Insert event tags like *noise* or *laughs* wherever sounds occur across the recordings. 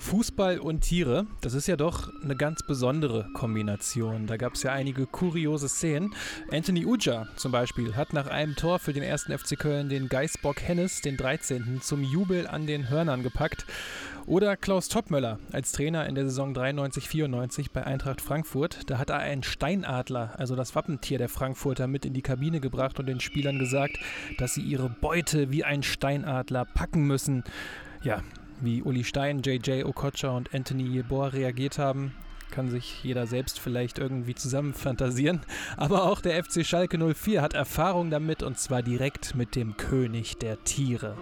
Fußball und Tiere, das ist ja doch eine ganz besondere Kombination. Da gab es ja einige kuriose Szenen. Anthony Uja zum Beispiel hat nach einem Tor für den ersten FC Köln den Geißbock Hennes, den 13., zum Jubel an den Hörnern gepackt. Oder Klaus Toppmöller als Trainer in der Saison 93-94 bei Eintracht Frankfurt. Da hat er einen Steinadler, also das Wappentier der Frankfurter, mit in die Kabine gebracht und den Spielern gesagt, dass sie ihre Beute wie ein Steinadler packen müssen. Ja, wie Uli Stein, JJ Okocha und Anthony Jeboa reagiert haben, kann sich jeder selbst vielleicht irgendwie zusammenfantasieren. Aber auch der FC Schalke 04 hat Erfahrung damit und zwar direkt mit dem König der Tiere,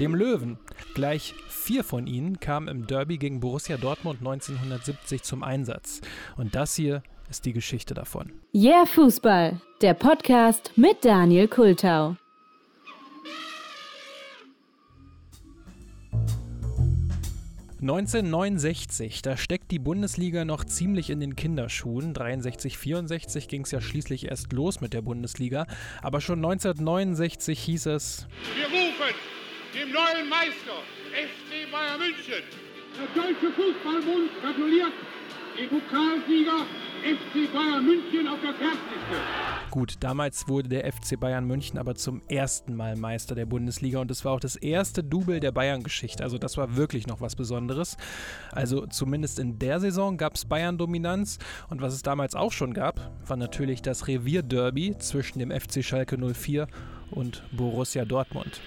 dem Löwen. Gleich vier von ihnen kamen im Derby gegen Borussia Dortmund 1970 zum Einsatz. Und das hier ist die Geschichte davon. Yeah Fußball, der Podcast mit Daniel Kultau. 1969, da steckt die Bundesliga noch ziemlich in den Kinderschuhen. 63, 64 ging es ja schließlich erst los mit der Bundesliga. Aber schon 1969 hieß es: Wir rufen dem neuen Meister FC Bayern München. Der Deutsche Fußballbund gratuliert dem Pokalsieger FC Bayern München auf der Kerbsliste. Gut, damals wurde der FC Bayern München aber zum ersten Mal Meister der Bundesliga und es war auch das erste Double der Bayern-Geschichte. Also das war wirklich noch was Besonderes. Also zumindest in der Saison gab es Bayern-Dominanz und was es damals auch schon gab, war natürlich das Revier-Derby zwischen dem FC Schalke 04 und Borussia Dortmund.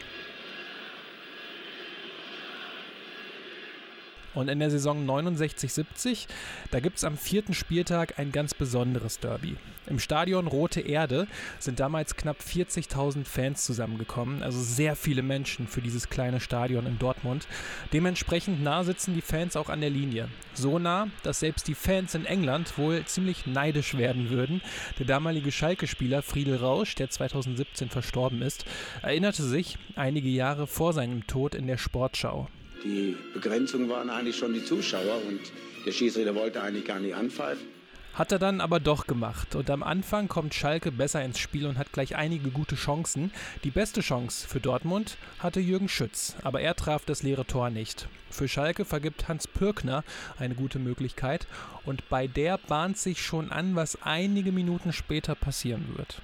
Und in der Saison 69-70, da gibt es am vierten Spieltag ein ganz besonderes Derby. Im Stadion Rote Erde sind damals knapp 40.000 Fans zusammengekommen, also sehr viele Menschen für dieses kleine Stadion in Dortmund. Dementsprechend nah sitzen die Fans auch an der Linie. So nah, dass selbst die Fans in England wohl ziemlich neidisch werden würden. Der damalige Schalke-Spieler Friedel Rausch, der 2017 verstorben ist, erinnerte sich einige Jahre vor seinem Tod in der Sportschau. Die Begrenzung waren eigentlich schon die Zuschauer und der Schiedsrichter wollte eigentlich gar nicht anpfeifen. Hat er dann aber doch gemacht. Und am Anfang kommt Schalke besser ins Spiel und hat gleich einige gute Chancen. Die beste Chance für Dortmund hatte Jürgen Schütz, aber er traf das leere Tor nicht. Für Schalke vergibt Hans Pürkner eine gute Möglichkeit und bei der bahnt sich schon an, was einige Minuten später passieren wird.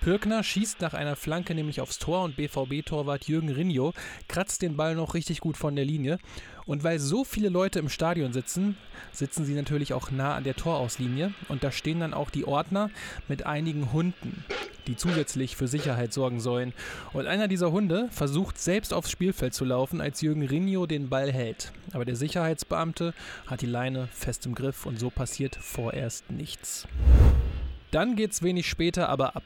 Pürkner schießt nach einer Flanke nämlich aufs Tor und BVB-Torwart Jürgen Rinjo kratzt den Ball noch richtig gut von der Linie. Und weil so viele Leute im Stadion sitzen, sitzen sie natürlich auch nah an der Torauslinie und da stehen dann auch die Ordner mit einigen Hunden, die zusätzlich für Sicherheit sorgen sollen. Und einer dieser Hunde versucht selbst aufs Spielfeld zu laufen, als Jürgen Rinjo den Ball hält. Aber der Sicherheitsbeamte hat die Leine fest im Griff und so passiert vorerst nichts. Dann geht's wenig später aber ab.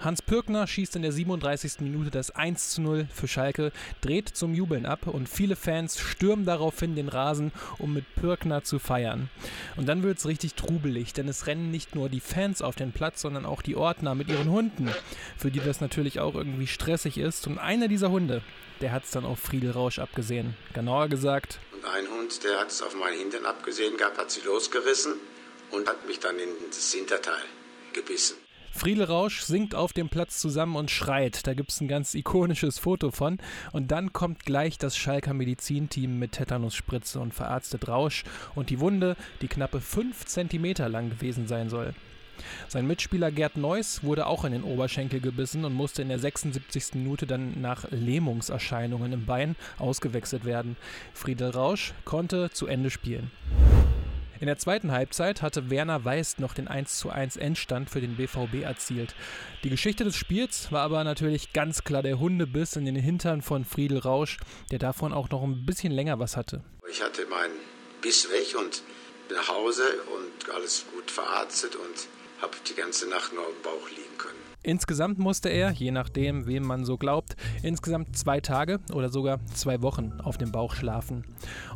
Hans Pürkner schießt in der 37. Minute das 1 zu 0 für Schalke, dreht zum Jubeln ab und viele Fans stürmen daraufhin den Rasen, um mit Pürkner zu feiern. Und dann wird es richtig trubelig, denn es rennen nicht nur die Fans auf den Platz, sondern auch die Ordner mit ihren Hunden, für die das natürlich auch irgendwie stressig ist. Und einer dieser Hunde, der hat es dann auf Friedel Rausch abgesehen. Genauer gesagt. Und ein Hund, der hat es auf meinen Hintern abgesehen gehabt, hat sie losgerissen und hat mich dann in das Hinterteil gebissen. Friedel Rausch singt auf dem Platz zusammen und schreit. Da gibt es ein ganz ikonisches Foto von. Und dann kommt gleich das Schalker Medizinteam mit Tetanusspritze und verarztet Rausch und die Wunde, die knappe 5 cm lang gewesen sein soll. Sein Mitspieler Gerd Neuss wurde auch in den Oberschenkel gebissen und musste in der 76. Minute dann nach Lähmungserscheinungen im Bein ausgewechselt werden. Friedel Rausch konnte zu Ende spielen. In der zweiten Halbzeit hatte Werner Weiß noch den 1:1 Endstand für den BVB erzielt. Die Geschichte des Spiels war aber natürlich ganz klar der Hundebiss in den Hintern von Friedel Rausch, der davon auch noch ein bisschen länger was hatte. Ich hatte meinen Biss weg und bin nach Hause und alles gut verarztet und habe die ganze Nacht nur auf dem Bauch liegen können. Insgesamt musste er, je nachdem, wem man so glaubt, insgesamt zwei Tage oder sogar zwei Wochen auf dem Bauch schlafen.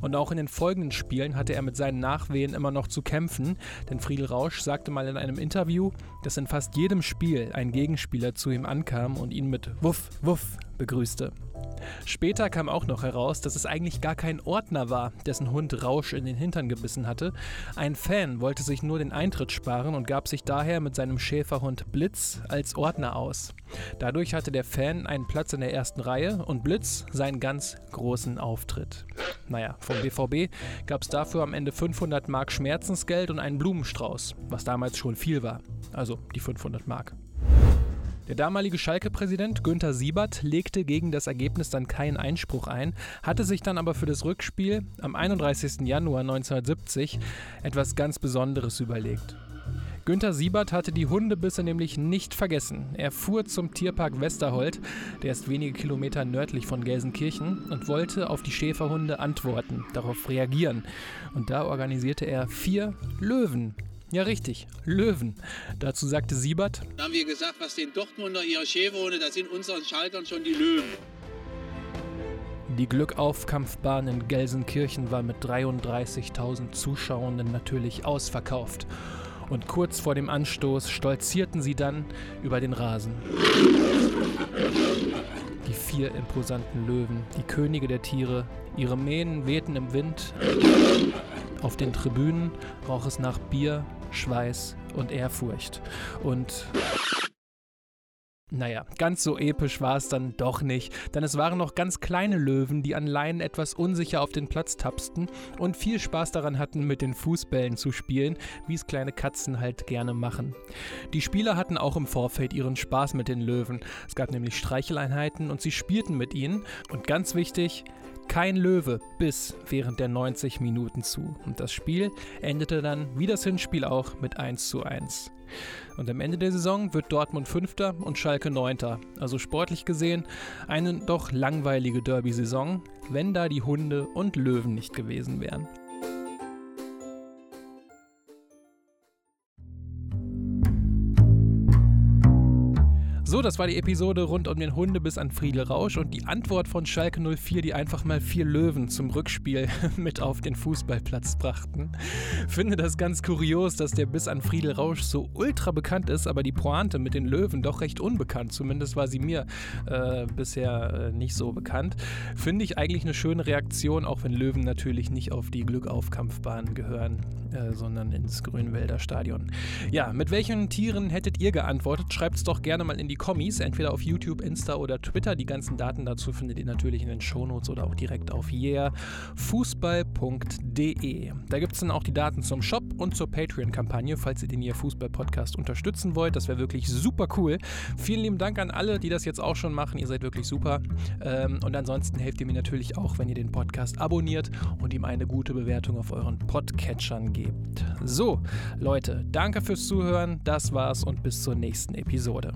Und auch in den folgenden Spielen hatte er mit seinen Nachwehen immer noch zu kämpfen, denn Friedel Rausch sagte mal in einem Interview, dass in fast jedem Spiel ein Gegenspieler zu ihm ankam und ihn mit Wuff, Wuff begrüßte. Später kam auch noch heraus, dass es eigentlich gar kein Ordner war, dessen Hund Rausch in den Hintern gebissen hatte. Ein Fan wollte sich nur den Eintritt sparen und gab sich daher mit seinem Schäferhund Blitz als Ordner aus. Dadurch hatte der Fan einen Platz in der ersten Reihe und Blitz seinen ganz großen Auftritt. Naja, vom BVB gab es dafür am Ende 500 Mark Schmerzensgeld und einen Blumenstrauß, was damals schon viel war. Also die 500 Mark. Der damalige Schalke-Präsident Günther Siebert legte gegen das Ergebnis dann keinen Einspruch ein, hatte sich dann aber für das Rückspiel am 31. Januar 1970 etwas ganz Besonderes überlegt. Günther Siebert hatte die Hundebisse nämlich nicht vergessen. Er fuhr zum Tierpark Westerhold, der ist wenige Kilometer nördlich von Gelsenkirchen, und wollte auf die Schäferhunde antworten, darauf reagieren. Und da organisierte er vier Löwen ja, richtig. Löwen. Dazu sagte Siebert. Da haben wir gesagt, was den Dortmunder ihre Schäferhunde, das sind unseren Schalkern schon die Löwen. Die Glückaufkampfbahn in Gelsenkirchen war mit 33.000 Zuschauenden natürlich ausverkauft. Und kurz vor dem Anstoß stolzierten sie dann über den Rasen. Die vier imposanten Löwen, die Könige der Tiere, ihre Mähnen wehten im Wind. Auf den Tribünen roch es nach Bier, Schweiß und Ehrfurcht. Und naja, ganz so episch war es dann doch nicht, denn es waren noch ganz kleine Löwen, die an Leinen etwas unsicher auf den Platz tapsten und viel Spaß daran hatten, mit den Fußbällen zu spielen, wie es kleine Katzen halt gerne machen. Die Spieler hatten auch im Vorfeld ihren Spaß mit den Löwen. Es gab nämlich Streicheleinheiten und sie spielten mit ihnen. Und ganz wichtig, kein Löwe biss während der 90 Minuten zu. Und das Spiel endete dann, wie das Hinspiel auch, mit 1 zu 1. Und am Ende der Saison wird Dortmund Fünfter und Schalke Neunter. Also sportlich gesehen eine doch langweilige Derby-Saison, wenn da die Hunde und Löwen nicht gewesen wären. So, das war die Episode rund um den Hundebiss an Friedel Rausch und die Antwort von Schalke 04, die einfach mal vier Löwen zum Rückspiel *laughs* mit auf den Fußballplatz brachten. Finde das ganz kurios, dass der Biss an Friedel Rausch so ultra bekannt ist, aber die Pointe mit den Löwen doch recht unbekannt. Zumindest war sie mir äh, bisher äh, nicht so bekannt. Finde ich eigentlich eine schöne Reaktion, auch wenn Löwen natürlich nicht auf die Glückaufkampfbahn gehören, äh, sondern ins Grünwälder Stadion. Ja, mit welchen Tieren hättet ihr geantwortet? Schreibt es doch gerne mal in die die Kommis, entweder auf YouTube, Insta oder Twitter. Die ganzen Daten dazu findet ihr natürlich in den Shownotes oder auch direkt auf yeahfußball.de. Da gibt es dann auch die Daten zum Shop und zur Patreon-Kampagne, falls ihr den hier Fußball-Podcast unterstützen wollt. Das wäre wirklich super cool. Vielen lieben Dank an alle, die das jetzt auch schon machen. Ihr seid wirklich super. Ähm, und ansonsten helft ihr mir natürlich auch, wenn ihr den Podcast abonniert und ihm eine gute Bewertung auf euren Podcatchern gebt. So, Leute, danke fürs Zuhören. Das war's und bis zur nächsten Episode.